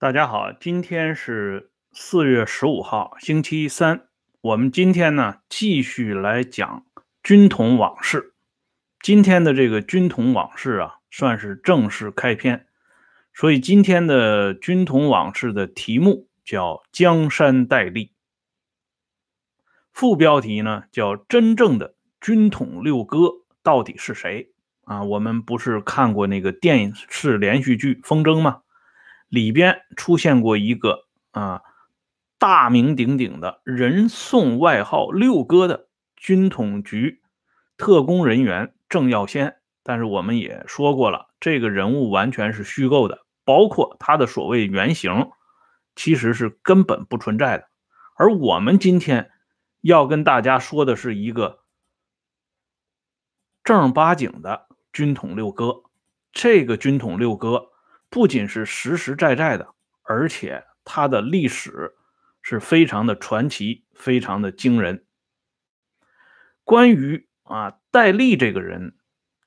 大家好，今天是四月十五号，星期三。我们今天呢继续来讲军统往事。今天的这个军统往事啊，算是正式开篇。所以今天的军统往事的题目叫“江山代立”，副标题呢叫“真正的军统六哥到底是谁”。啊，我们不是看过那个电视连续剧《风筝》吗？里边出现过一个啊大名鼎鼎的人送外号“六哥”的军统局特工人员郑耀先，但是我们也说过了，这个人物完全是虚构的，包括他的所谓原型，其实是根本不存在的。而我们今天要跟大家说的是一个正儿八经的军统六哥，这个军统六哥。不仅是实实在在的，而且他的历史是非常的传奇，非常的惊人。关于啊戴笠这个人，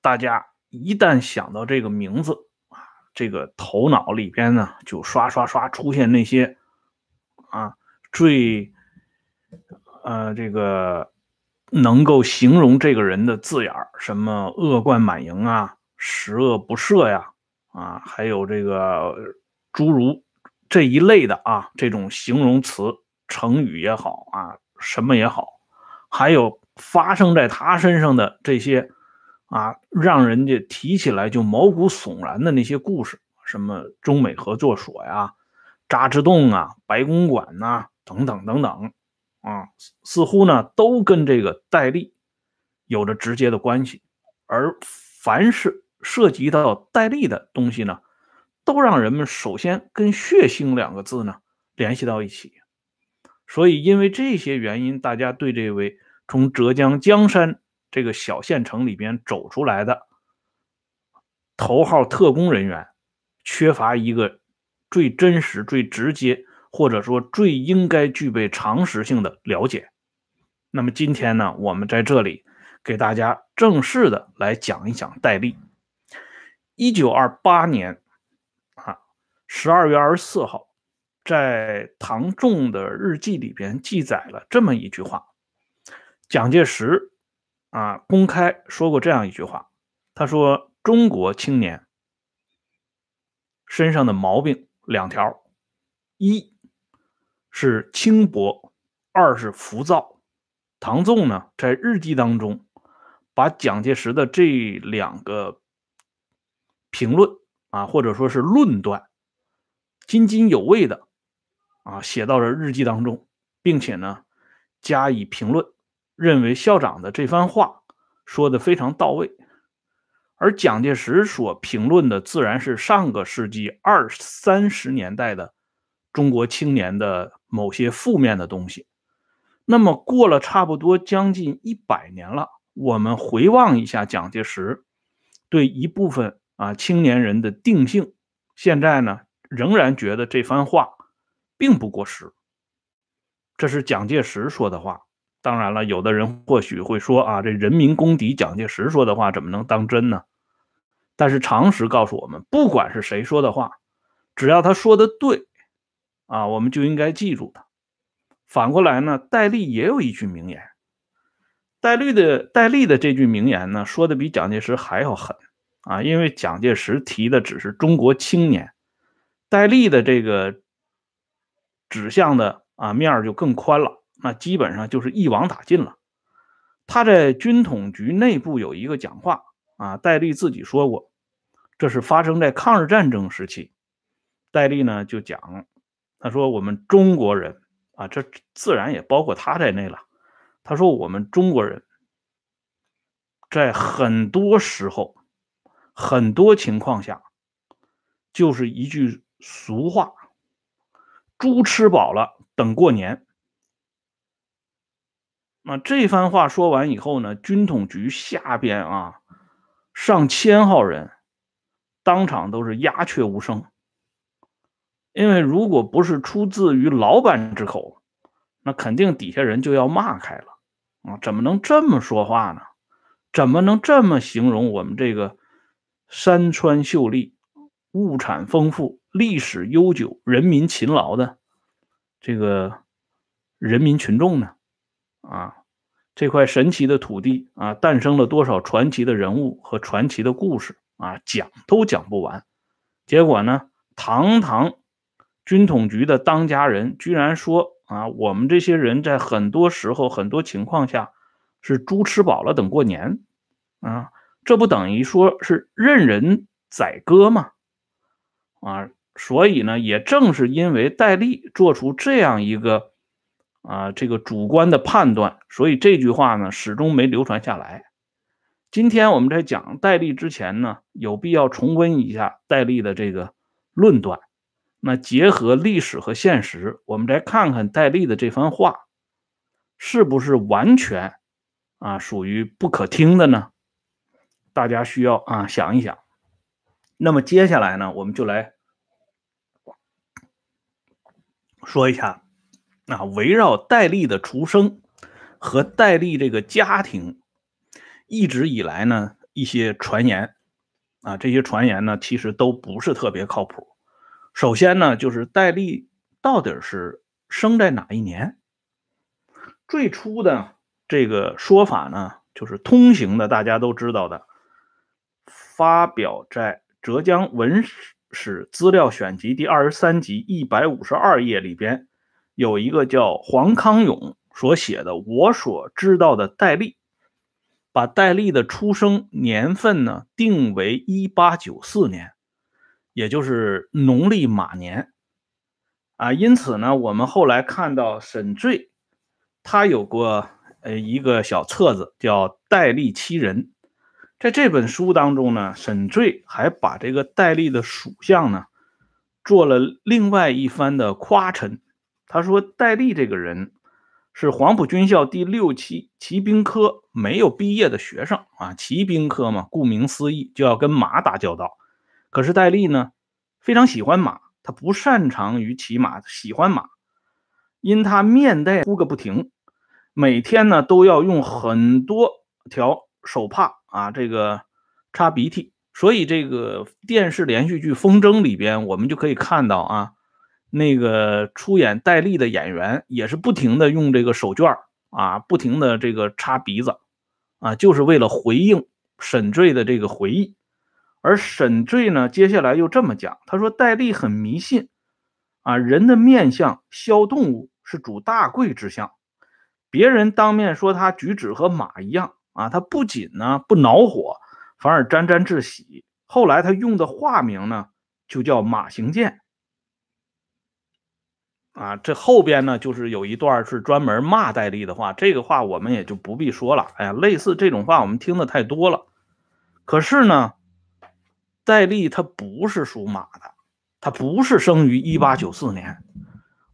大家一旦想到这个名字啊，这个头脑里边呢就刷刷刷出现那些啊最呃这个能够形容这个人的字眼什么恶贯满盈啊，十恶不赦呀。啊，还有这个诸如这一类的啊，这种形容词、成语也好啊，什么也好，还有发生在他身上的这些啊，让人家提起来就毛骨悚然的那些故事，什么中美合作所呀、渣滓洞啊、白公馆呐，等等等等啊，似乎呢都跟这个戴笠有着直接的关系，而凡是。涉及到戴笠的东西呢，都让人们首先跟血腥两个字呢联系到一起。所以，因为这些原因，大家对这位从浙江江山这个小县城里边走出来的头号特工人员，缺乏一个最真实、最直接，或者说最应该具备常识性的了解。那么今天呢，我们在这里给大家正式的来讲一讲戴笠。一九二八年，啊，十二月二十四号，在唐仲的日记里边记载了这么一句话：蒋介石啊，公开说过这样一句话，他说：“中国青年身上的毛病两条，一是轻薄，二是浮躁。”唐仲呢，在日记当中把蒋介石的这两个。评论啊，或者说是论断，津津有味的啊，写到了日记当中，并且呢加以评论，认为校长的这番话说的非常到位。而蒋介石所评论的自然是上个世纪二三十年代的中国青年的某些负面的东西。那么过了差不多将近一百年了，我们回望一下蒋介石对一部分。啊，青年人的定性，现在呢仍然觉得这番话并不过时。这是蒋介石说的话。当然了，有的人或许会说啊，这人民公敌蒋介石说的话怎么能当真呢？但是常识告诉我们，不管是谁说的话，只要他说的对，啊，我们就应该记住他。反过来呢，戴笠也有一句名言。戴笠的戴笠的这句名言呢，说的比蒋介石还要狠。啊，因为蒋介石提的只是中国青年，戴笠的这个指向的啊面就更宽了，那基本上就是一网打尽了。他在军统局内部有一个讲话啊，戴笠自己说过，这是发生在抗日战争时期。戴笠呢就讲，他说我们中国人啊，这自然也包括他在内了。他说我们中国人在很多时候。很多情况下，就是一句俗话：“猪吃饱了等过年。”那这番话说完以后呢，军统局下边啊，上千号人当场都是鸦雀无声，因为如果不是出自于老板之口，那肯定底下人就要骂开了啊！怎么能这么说话呢？怎么能这么形容我们这个？山川秀丽，物产丰富、历史悠久、人民勤劳的这个人民群众呢？啊，这块神奇的土地啊，诞生了多少传奇的人物和传奇的故事啊，讲都讲不完。结果呢，堂堂军统局的当家人居然说啊，我们这些人在很多时候、很多情况下是猪吃饱了等过年啊，这不等于说是任人宰割吗？啊，所以呢，也正是因为戴笠做出这样一个啊这个主观的判断，所以这句话呢始终没流传下来。今天我们在讲戴笠之前呢，有必要重温一下戴笠的这个论断。那结合历史和现实，我们再看看戴笠的这番话，是不是完全啊属于不可听的呢？大家需要啊想一想。那么接下来呢，我们就来说一下啊，围绕戴笠的出生和戴笠这个家庭。一直以来呢，一些传言啊，这些传言呢，其实都不是特别靠谱。首先呢，就是戴笠到底是生在哪一年？最初的这个说法呢，就是通行的，大家都知道的，发表在《浙江文史资料选集》第二十三集一百五十二页里边，有一个叫黄康勇所写的《我所知道的戴笠》。把戴笠的出生年份呢定为一八九四年，也就是农历马年啊。因此呢，我们后来看到沈醉，他有过呃一个小册子叫《戴笠七人》。在这本书当中呢，沈醉还把这个戴笠的属相呢做了另外一番的夸陈。他说戴笠这个人。是黄埔军校第六期骑兵科没有毕业的学生啊，骑兵科嘛，顾名思义就要跟马打交道。可是戴笠呢，非常喜欢马，他不擅长于骑马，喜欢马，因他面带哭个不停，每天呢都要用很多条手帕啊，这个擦鼻涕，所以这个电视连续剧《风筝》里边，我们就可以看到啊。那个出演戴笠的演员也是不停的用这个手绢啊，不停的这个擦鼻子啊，就是为了回应沈醉的这个回忆。而沈醉呢，接下来又这么讲，他说戴笠很迷信啊，人的面相肖动物是主大贵之相，别人当面说他举止和马一样啊，他不仅呢不恼火，反而沾沾自喜。后来他用的化名呢，就叫马行健。啊，这后边呢，就是有一段是专门骂戴笠的话，这个话我们也就不必说了。哎呀，类似这种话我们听的太多了。可是呢，戴笠他不是属马的，他不是生于一八九四年，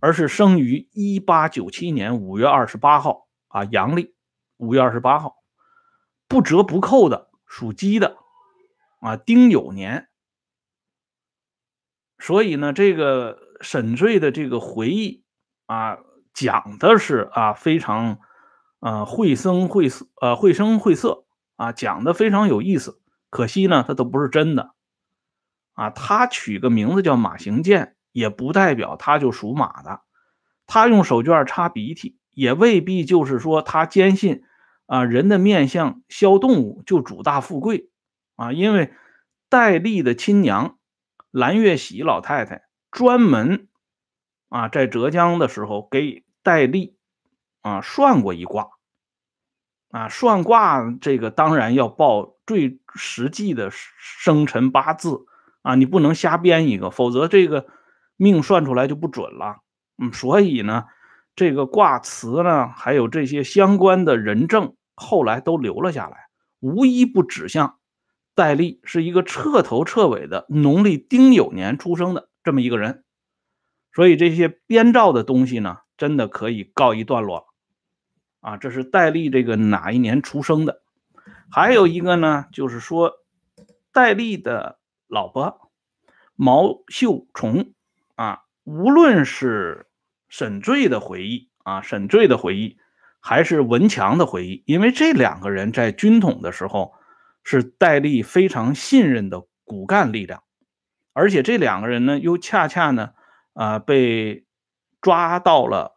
而是生于一八九七年五月二十八号啊，阳历五月二十八号，不折不扣的属鸡的啊，丁酉年。所以呢，这个。沈醉的这个回忆啊，讲的是啊非常啊绘声绘色，呃绘声绘色啊，讲的非常有意思。可惜呢，它都不是真的啊。他取个名字叫马行健，也不代表他就属马的。他用手绢擦鼻涕，也未必就是说他坚信啊人的面相肖动物就主大富贵啊。因为戴笠的亲娘蓝月喜老太太。专门啊，在浙江的时候给戴笠啊算过一卦啊，算卦这个当然要报最实际的生辰八字啊，你不能瞎编一个，否则这个命算出来就不准了。嗯，所以呢，这个卦辞呢，还有这些相关的人证，后来都留了下来，无一不指向戴笠是一个彻头彻尾的农历丁酉年出生的。这么一个人，所以这些编造的东西呢，真的可以告一段落啊。这是戴笠这个哪一年出生的？还有一个呢，就是说戴笠的老婆毛秀虫啊，无论是沈醉的回忆啊，沈醉的回忆，还是文强的回忆，因为这两个人在军统的时候是戴笠非常信任的骨干力量。而且这两个人呢，又恰恰呢，啊，被抓到了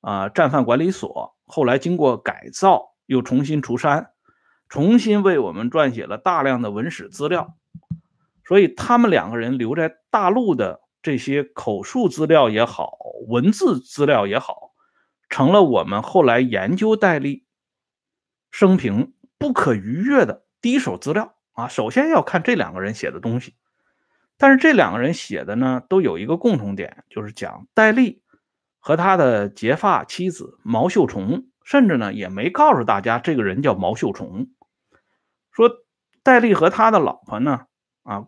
啊战犯管理所，后来经过改造，又重新出山，重新为我们撰写了大量的文史资料。所以他们两个人留在大陆的这些口述资料也好，文字资料也好，成了我们后来研究戴笠生平不可逾越的第一手资料啊。首先要看这两个人写的东西，但是这两个人写的呢，都有一个共同点，就是讲戴笠和他的结发妻子毛秀虫，甚至呢也没告诉大家这个人叫毛秀虫，说戴笠和他的老婆呢，啊。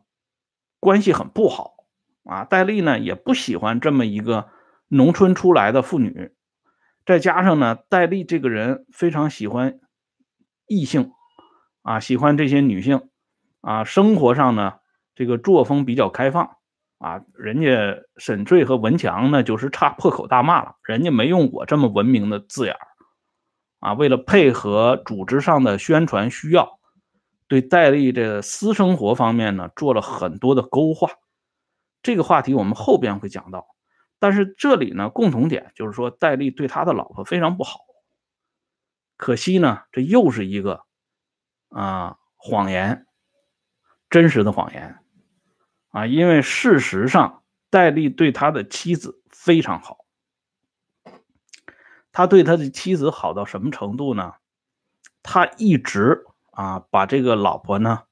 关系很不好啊，戴笠呢也不喜欢这么一个农村出来的妇女，再加上呢，戴笠这个人非常喜欢异性啊，喜欢这些女性啊，生活上呢这个作风比较开放啊，人家沈醉和文强呢就是差破口大骂了，人家没用我这么文明的字眼啊，为了配合组织上的宣传需要。对戴笠这私生活方面呢，做了很多的勾画，这个话题我们后边会讲到。但是这里呢，共同点就是说，戴笠对他的老婆非常不好。可惜呢，这又是一个啊谎言，真实的谎言啊，因为事实上，戴笠对他的妻子非常好。他对他的妻子好到什么程度呢？他一直。啊，把这个老婆呢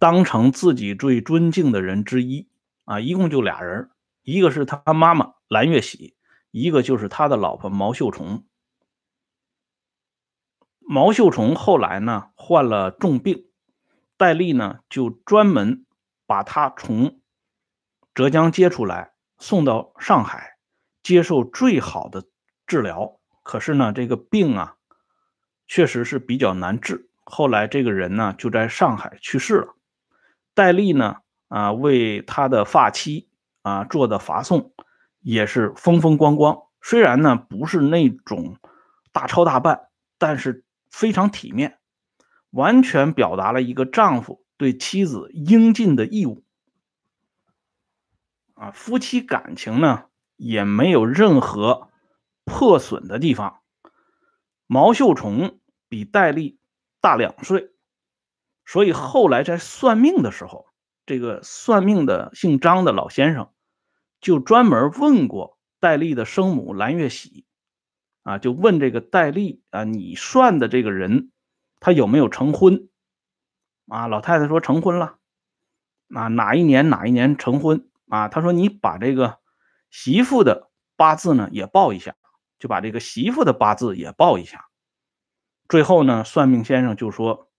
当成自己最尊敬的人之一啊，一共就俩人，一个是他妈妈蓝月喜，一个就是他的老婆毛秀虫。毛秀虫后来呢患了重病，戴笠呢就专门把他从浙江接出来，送到上海接受最好的治疗。可是呢，这个病啊，确实是比较难治。后来这个人呢就在上海去世了，戴笠呢啊为他的发妻啊做的发送也是风风光光，虽然呢不是那种大操大办，但是非常体面，完全表达了一个丈夫对妻子应尽的义务啊，夫妻感情呢也没有任何破损的地方。毛秀虫比戴笠。大两岁，所以后来在算命的时候，这个算命的姓张的老先生就专门问过戴笠的生母蓝月喜，啊，就问这个戴笠啊，你算的这个人他有没有成婚？啊，老太太说成婚了，啊，哪一年哪一年成婚？啊，他说你把这个媳妇的八字呢也报一下，就把这个媳妇的八字也报一下。最后呢，算命先生就说，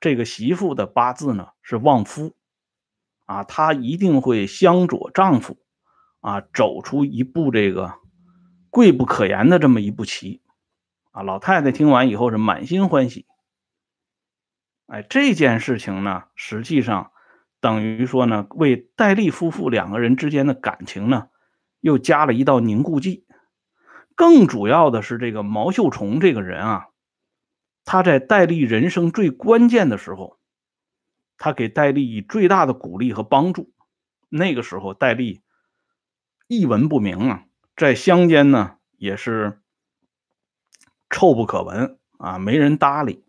这个媳妇的八字呢是旺夫，啊，她一定会相佐丈夫，啊，走出一步这个贵不可言的这么一步棋，啊，老太太听完以后是满心欢喜。哎，这件事情呢，实际上等于说呢，为戴笠夫妇两个人之间的感情呢，又加了一道凝固剂。更主要的是，这个毛秀虫这个人啊。他在戴笠人生最关键的时候，他给戴笠以最大的鼓励和帮助。那个时候，戴笠一文不名啊，在乡间呢也是臭不可闻啊，没人搭理。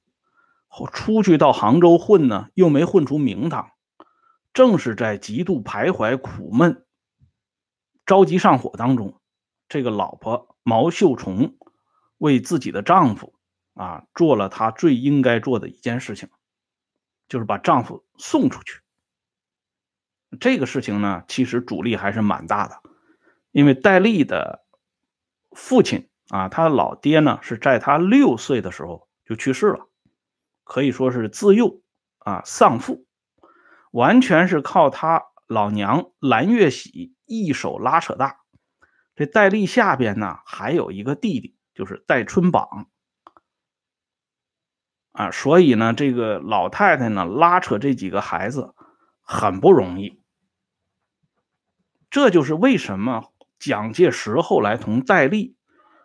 出去到杭州混呢，又没混出名堂。正是在极度徘徊、苦闷、着急上火当中，这个老婆毛秀虫为自己的丈夫。啊，做了她最应该做的一件事情，就是把丈夫送出去。这个事情呢，其实阻力还是蛮大的，因为戴笠的父亲啊，他老爹呢是在他六岁的时候就去世了，可以说是自幼啊丧父，完全是靠他老娘蓝月喜一手拉扯大。这戴笠下边呢还有一个弟弟，就是戴春榜。啊，所以呢，这个老太太呢拉扯这几个孩子很不容易。这就是为什么蒋介石后来同戴笠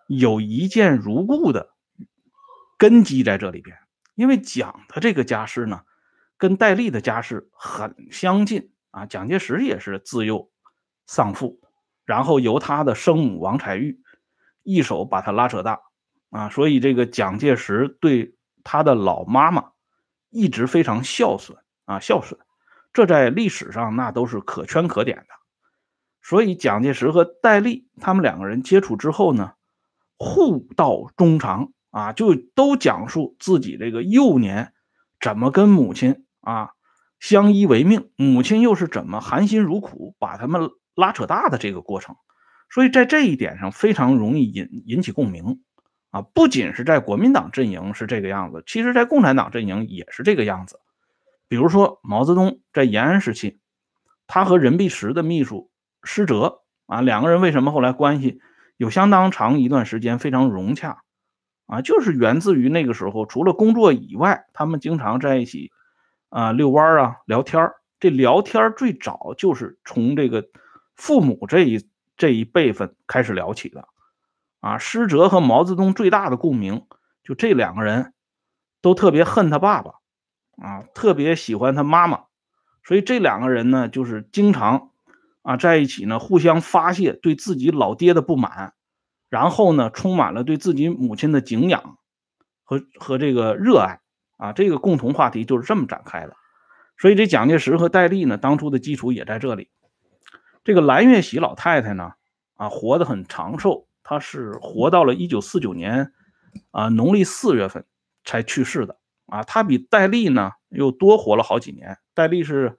有一见如故的根基在这里边，因为蒋的这个家世呢跟戴笠的家世很相近啊，蒋介石也是自幼丧父，然后由他的生母王彩玉一手把他拉扯大啊，所以这个蒋介石对他的老妈妈一直非常孝顺啊，孝顺，这在历史上那都是可圈可点的。所以蒋介石和戴笠他们两个人接触之后呢，互道衷肠啊，就都讲述自己这个幼年怎么跟母亲啊相依为命，母亲又是怎么含辛茹苦把他们拉扯大的这个过程。所以在这一点上非常容易引引起共鸣啊，不仅是在国民党阵营是这个样子，其实在共产党阵营也是这个样子。比如说毛泽东在延安时期，他和任弼时的秘书。施哲啊，两个人为什么后来关系有相当长一段时间非常融洽啊？就是源自于那个时候，除了工作以外，他们经常在一起啊遛弯啊聊天这聊天最早就是从这个父母这一这一辈分开始聊起的啊。施哲和毛泽东最大的共鸣，就这两个人都特别恨他爸爸啊，特别喜欢他妈妈，所以这两个人呢，就是经常。啊，在一起呢，互相发泄对自己老爹的不满，然后呢，充满了对自己母亲的敬仰和和这个热爱啊，这个共同话题就是这么展开的。所以这蒋介石和戴笠呢，当初的基础也在这里。这个蓝月喜老太太呢，啊，活得很长寿，她是活到了一九四九年啊农历四月份才去世的啊，她比戴笠呢又多活了好几年。戴笠是，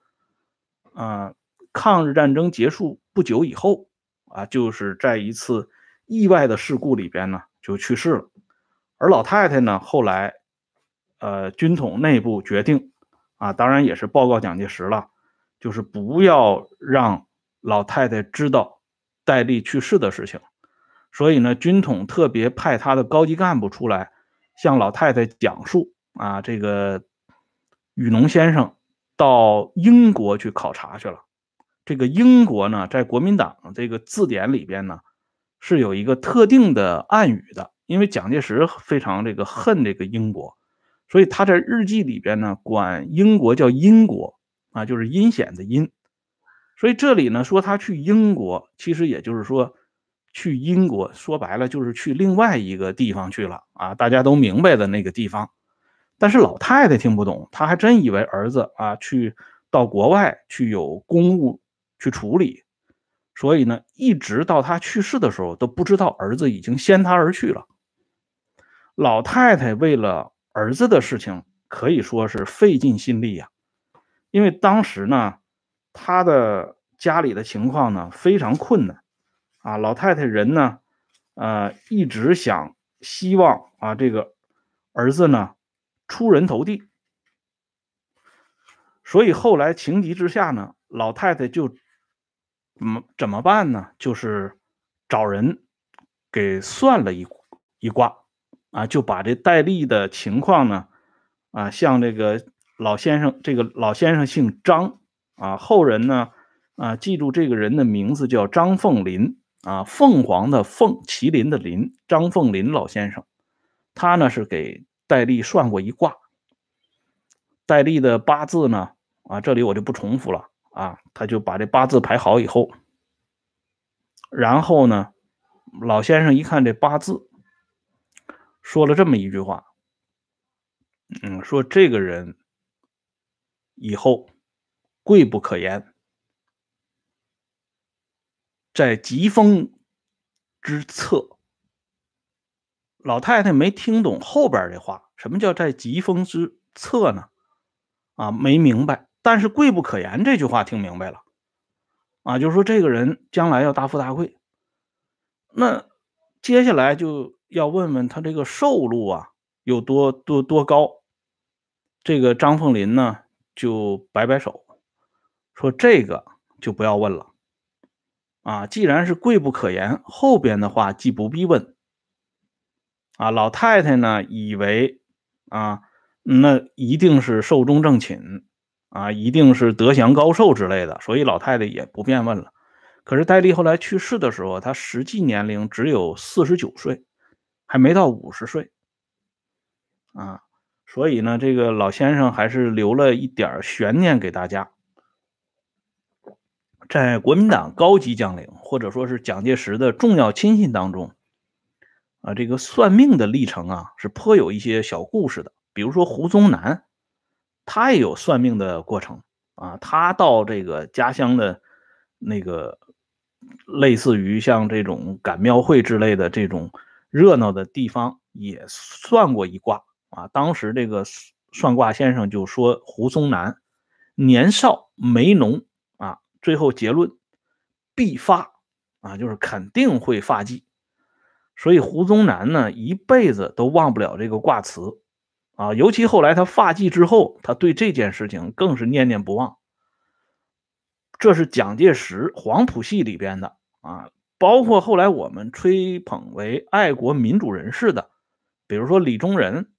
啊。抗日战争结束不久以后，啊，就是在一次意外的事故里边呢，就去世了。而老太太呢，后来，呃，军统内部决定，啊，当然也是报告蒋介石了，就是不要让老太太知道戴笠去世的事情。所以呢，军统特别派他的高级干部出来，向老太太讲述，啊，这个雨农先生到英国去考察去了。这个英国呢，在国民党这个字典里边呢，是有一个特定的暗语的。因为蒋介石非常这个恨这个英国，所以他在日记里边呢，管英国叫英国啊，就是阴险的阴。所以这里呢说他去英国，其实也就是说去英国，说白了就是去另外一个地方去了啊，大家都明白的那个地方。但是老太太听不懂，她还真以为儿子啊去到国外去有公务。去处理，所以呢，一直到他去世的时候，都不知道儿子已经先他而去了。老太太为了儿子的事情，可以说是费尽心力呀。因为当时呢，他的家里的情况呢非常困难啊。老太太人呢，呃，一直想希望啊，这个儿子呢出人头地。所以后来情急之下呢，老太太就。怎么怎么办呢？就是找人给算了一一卦啊，就把这戴笠的情况呢啊，向这个老先生，这个老先生姓张啊，后人呢啊，记住这个人的名字叫张凤林啊，凤凰的凤，麒麟的麟，张凤林老先生，他呢是给戴笠算过一卦，戴笠的八字呢啊，这里我就不重复了。啊，他就把这八字排好以后，然后呢，老先生一看这八字，说了这么一句话，嗯，说这个人以后贵不可言，在疾风之侧。老太太没听懂后边这话，什么叫在疾风之侧呢？啊，没明白。但是贵不可言这句话听明白了，啊，就是说这个人将来要大富大贵。那接下来就要问问他这个寿禄啊有多多多高？这个张凤林呢就摆摆手，说这个就不要问了。啊，既然是贵不可言，后边的话既不必问。啊，老太太呢以为啊，那一定是寿终正寝。啊，一定是德祥高寿之类的，所以老太太也不便问了。可是戴笠后来去世的时候，他实际年龄只有四十九岁，还没到五十岁。啊，所以呢，这个老先生还是留了一点悬念给大家。在国民党高级将领或者说是蒋介石的重要亲信当中，啊，这个算命的历程啊是颇有一些小故事的。比如说胡宗南，他也有算命的过程啊。他到这个家乡的那个类似于像这种赶庙会之类的这种热闹的地方，也算过一卦啊。当时这个算卦先生就说胡宗南年少眉浓啊，最后结论必发啊，就是肯定会发迹。所以胡宗南呢一辈子都忘不了这个卦词。啊，尤其后来他发迹之后，他对这件事情更是念念不忘。这是蒋介石黄埔系里边的啊，包括后来我们吹捧为爱国民主人士的，比如说李宗仁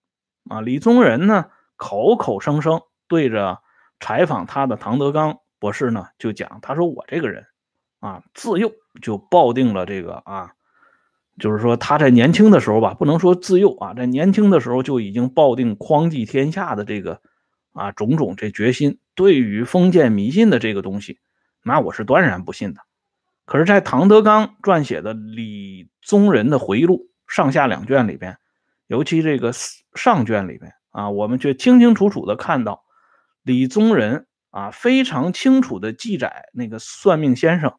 啊，李宗仁呢口口声声对着采访他的唐德刚博士呢就讲，他说我这个人啊自幼就抱定了这个啊。就是说，他在年轻的时候吧，不能说自幼啊，在年轻的时候就已经抱定匡济天下的这个啊种种这决心。对于封建迷信的这个东西，那我是断然不信的。可是，在唐德刚撰写的李宗仁的回忆录上下两卷里边，尤其这个上卷里边啊，我们却清清楚楚的看到李宗仁啊非常清楚的记载那个算命先生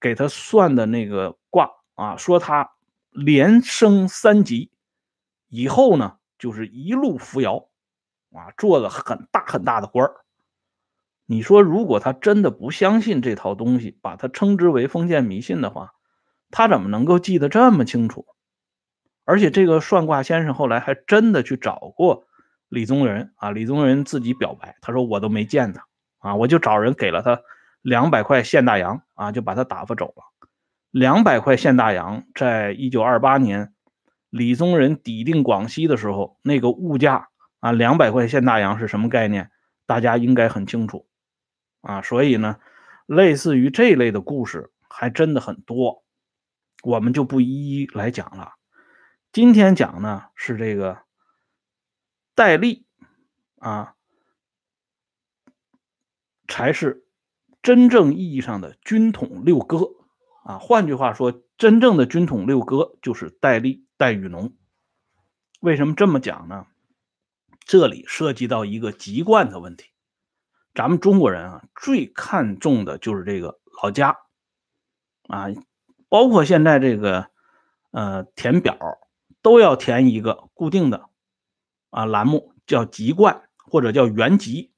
给他算的那个卦啊，说他。连升三级以后呢，就是一路扶摇，啊，做了很大很大的官儿。你说，如果他真的不相信这套东西，把它称之为封建迷信的话，他怎么能够记得这么清楚？而且这个算卦先生后来还真的去找过李宗仁啊，李宗仁自己表白，他说我都没见他啊，我就找人给了他两百块现大洋啊，就把他打发走了。两百块现大洋，在一九二八年，李宗仁抵定广西的时候，那个物价啊，两百块现大洋是什么概念？大家应该很清楚啊。所以呢，类似于这类的故事还真的很多，我们就不一一来讲了。今天讲呢是这个戴笠啊，才是真正意义上的军统六哥。啊，换句话说，真正的军统六哥就是戴笠、戴雨农。为什么这么讲呢？这里涉及到一个籍贯的问题。咱们中国人啊，最看重的就是这个老家啊，包括现在这个呃填表都要填一个固定的啊栏目，叫籍贯或者叫原籍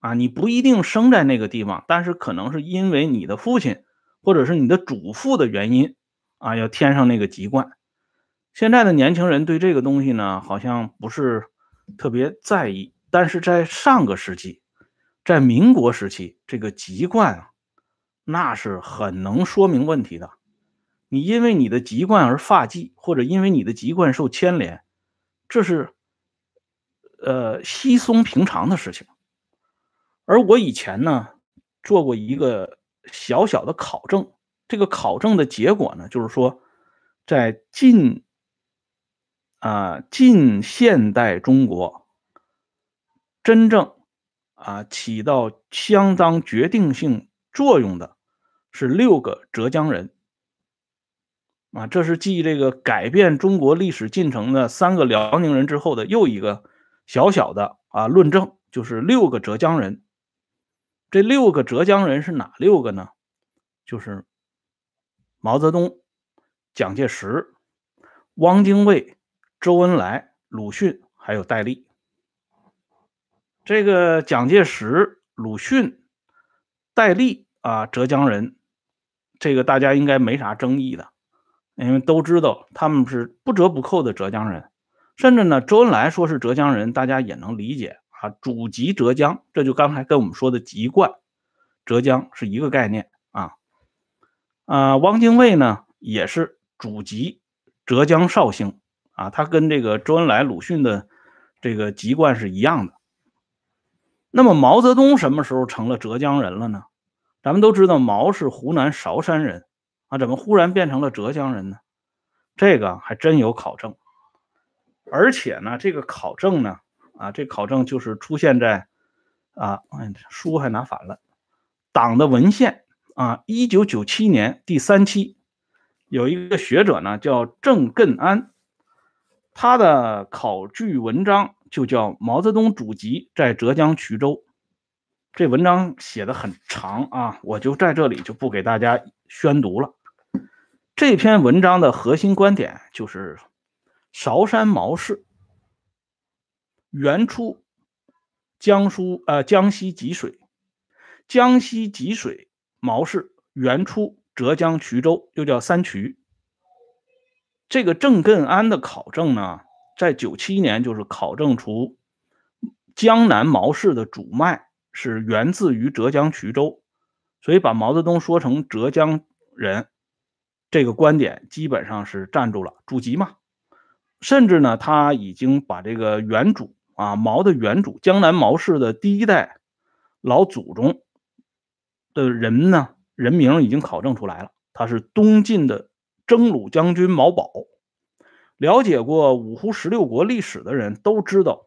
啊。你不一定生在那个地方，但是可能是因为你的父亲。或者是你的祖父的原因啊，要添上那个籍贯。现在的年轻人对这个东西呢，好像不是特别在意。但是在上个世纪，在民国时期，这个籍贯啊，那是很能说明问题的。你因为你的籍贯而发迹，或者因为你的籍贯受牵连，这是呃稀松平常的事情。而我以前呢，做过一个。小小的考证，这个考证的结果呢，就是说，在近啊近现代中国，真正啊起到相当决定性作用的是六个浙江人啊，这是继这个改变中国历史进程的三个辽宁人之后的又一个小小的啊论证，就是六个浙江人。这六个浙江人是哪六个呢？就是毛泽东、蒋介石、汪精卫、周恩来、鲁迅，还有戴笠。这个蒋介石、鲁迅、戴笠啊，浙江人，这个大家应该没啥争议的，因为都知道他们是不折不扣的浙江人。甚至呢，周恩来说是浙江人，大家也能理解。啊，祖籍浙江，这就刚才跟我们说的籍贯，浙江是一个概念啊。啊，汪精卫呢也是祖籍浙江绍兴啊，他跟这个周恩来、鲁迅的这个籍贯是一样的。那么毛泽东什么时候成了浙江人了呢？咱们都知道毛是湖南韶山人啊，怎么忽然变成了浙江人呢？这个还真有考证，而且呢，这个考证呢。啊，这考证就是出现在啊，书还拿反了，党的文献啊，一九九七年第三期有一个学者呢叫郑艮安，他的考据文章就叫《毛泽东祖籍在浙江衢州》。这文章写的很长啊，我就在这里就不给大家宣读了。这篇文章的核心观点就是韶山毛氏原出江苏呃江西吉水，江西吉水。毛氏原出浙江衢州，又叫三衢。这个郑艮安的考证呢，在九七年就是考证出江南毛氏的主脉是源自于浙江衢州，所以把毛泽东说成浙江人，这个观点基本上是站住了。祖籍嘛，甚至呢，他已经把这个原主啊毛的原主江南毛氏的第一代老祖宗。的人呢？人名已经考证出来了，他是东晋的征虏将军毛宝。了解过五胡十六国历史的人都知道，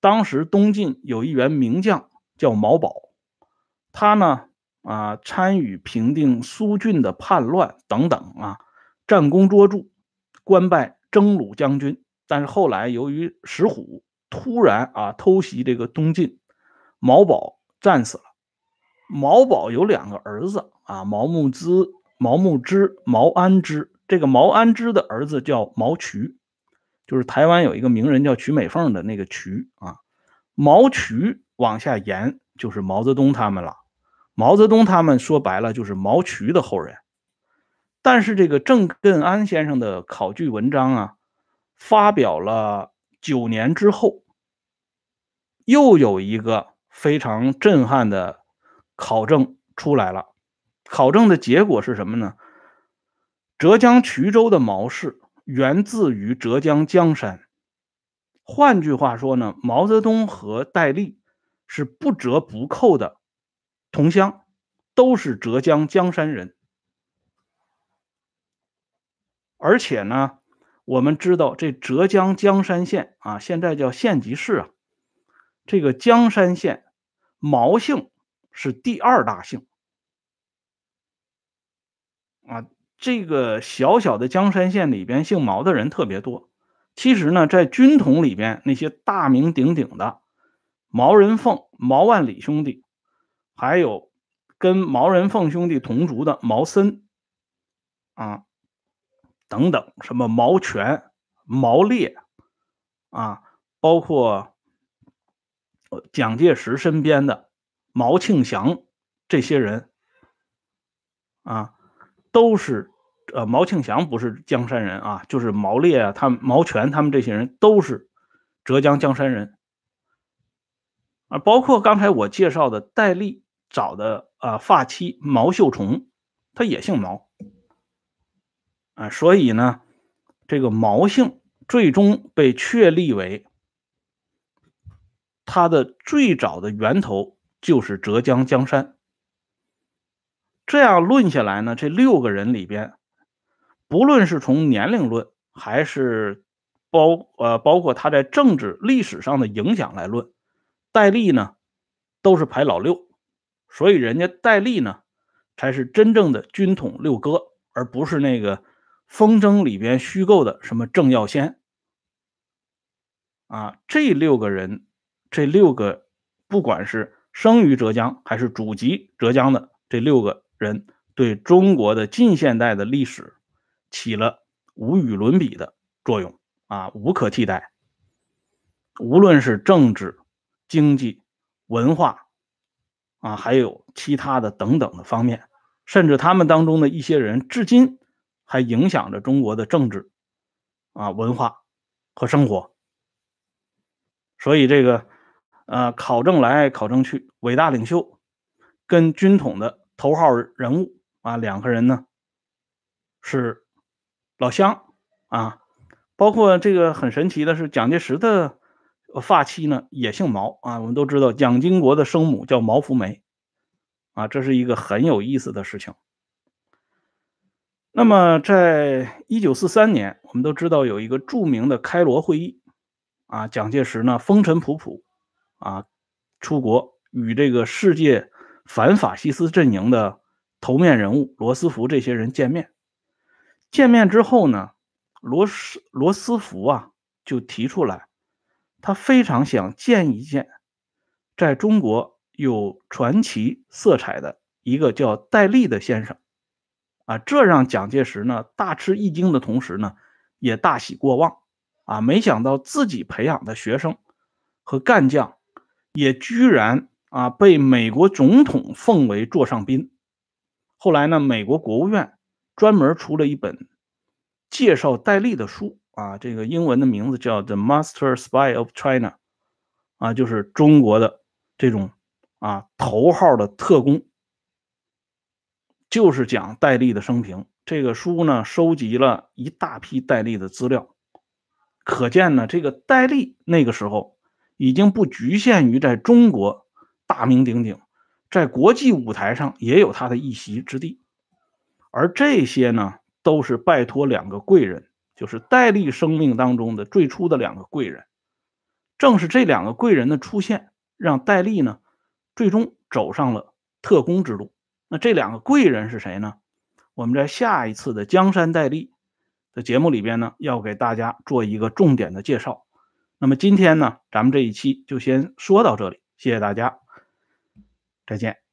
当时东晋有一员名将叫毛宝，他呢啊参与平定苏峻的叛乱等等啊，战功卓著，官拜征虏将军。但是后来由于石虎突然啊偷袭这个东晋，毛宝战死了。毛宝有两个儿子啊，毛木之、毛木之、毛安之。这个毛安之的儿子叫毛渠，就是台湾有一个名人叫瞿美凤的那个渠啊。毛渠往下延就是毛泽东他们了。毛泽东他们说白了就是毛渠的后人。但是这个郑振安先生的考据文章啊，发表了九年之后，又有一个非常震撼的。考证出来了，考证的结果是什么呢？浙江衢州的毛氏源自于浙江江山。换句话说呢，毛泽东和戴笠是不折不扣的同乡，都是浙江江山人。而且呢，我们知道这浙江江山县啊，现在叫县级市啊，这个江山县毛姓。是第二大姓啊，这个小小的江山县里边姓毛的人特别多。其实呢，在军统里边，那些大名鼎鼎的毛人凤、毛万里兄弟，还有跟毛人凤兄弟同族的毛森啊等等，什么毛全、毛烈啊，包括蒋介石身边的。毛庆祥这些人啊，都是呃，毛庆祥不是江山人啊，就是毛烈啊，他毛全他们这些人都是浙江江山人啊，包括刚才我介绍的戴笠找的啊发妻毛秀虫，他也姓毛啊，所以呢，这个毛姓最终被确立为他的最早的源头。就是浙江江山。这样论下来呢，这六个人里边，不论是从年龄论，还是包呃包括他在政治历史上的影响来论，戴笠呢都是排老六，所以人家戴笠呢才是真正的军统六哥，而不是那个风筝里边虚构的什么郑耀先。啊，这六个人，这六个不管是。生于浙江还是祖籍浙江的这六个人，对中国的近现代的历史起了无与伦比的作用啊，无可替代。无论是政治、经济、文化啊，还有其他的等等的方面，甚至他们当中的一些人，至今还影响着中国的政治啊、文化和生活。所以这个。呃，考证来考证去，伟大领袖跟军统的头号人物啊，两个人呢是老乡啊。包括这个很神奇的是，蒋介石的发妻呢也姓毛啊。我们都知道，蒋经国的生母叫毛福梅啊，这是一个很有意思的事情。那么，在一九四三年，我们都知道有一个著名的开罗会议啊，蒋介石呢风尘仆仆。啊，出国与这个世界反法西斯阵营的头面人物罗斯福这些人见面。见面之后呢，罗斯罗斯福啊就提出来，他非常想见一见在中国有传奇色彩的一个叫戴笠的先生。啊，这让蒋介石呢大吃一惊的同时呢，也大喜过望。啊，没想到自己培养的学生和干将，也居然啊被美国总统奉为座上宾。后来呢，美国国务院专门出了一本介绍戴笠的书，啊，这个英文的名字叫《The Master Spy of China》，啊，就是中国的这种啊头号的特工。就是讲戴笠的生平，这个书呢收集了一大批戴笠的资料，可见呢，这个戴笠那个时候已经不局限于在中国大名鼎鼎，在国际舞台上也有他的一席之地。而这些呢，都是拜托两个贵人，就是戴笠生命当中的最初的两个贵人。正是这两个贵人的出现，让戴笠呢最终走上了特工之路。那这两个贵人是谁呢？我们在下一次的江山戴笠的节目里边呢，要给大家做一个重点的介绍。那么今天呢，咱们这一期就先说到这里，谢谢大家，再见。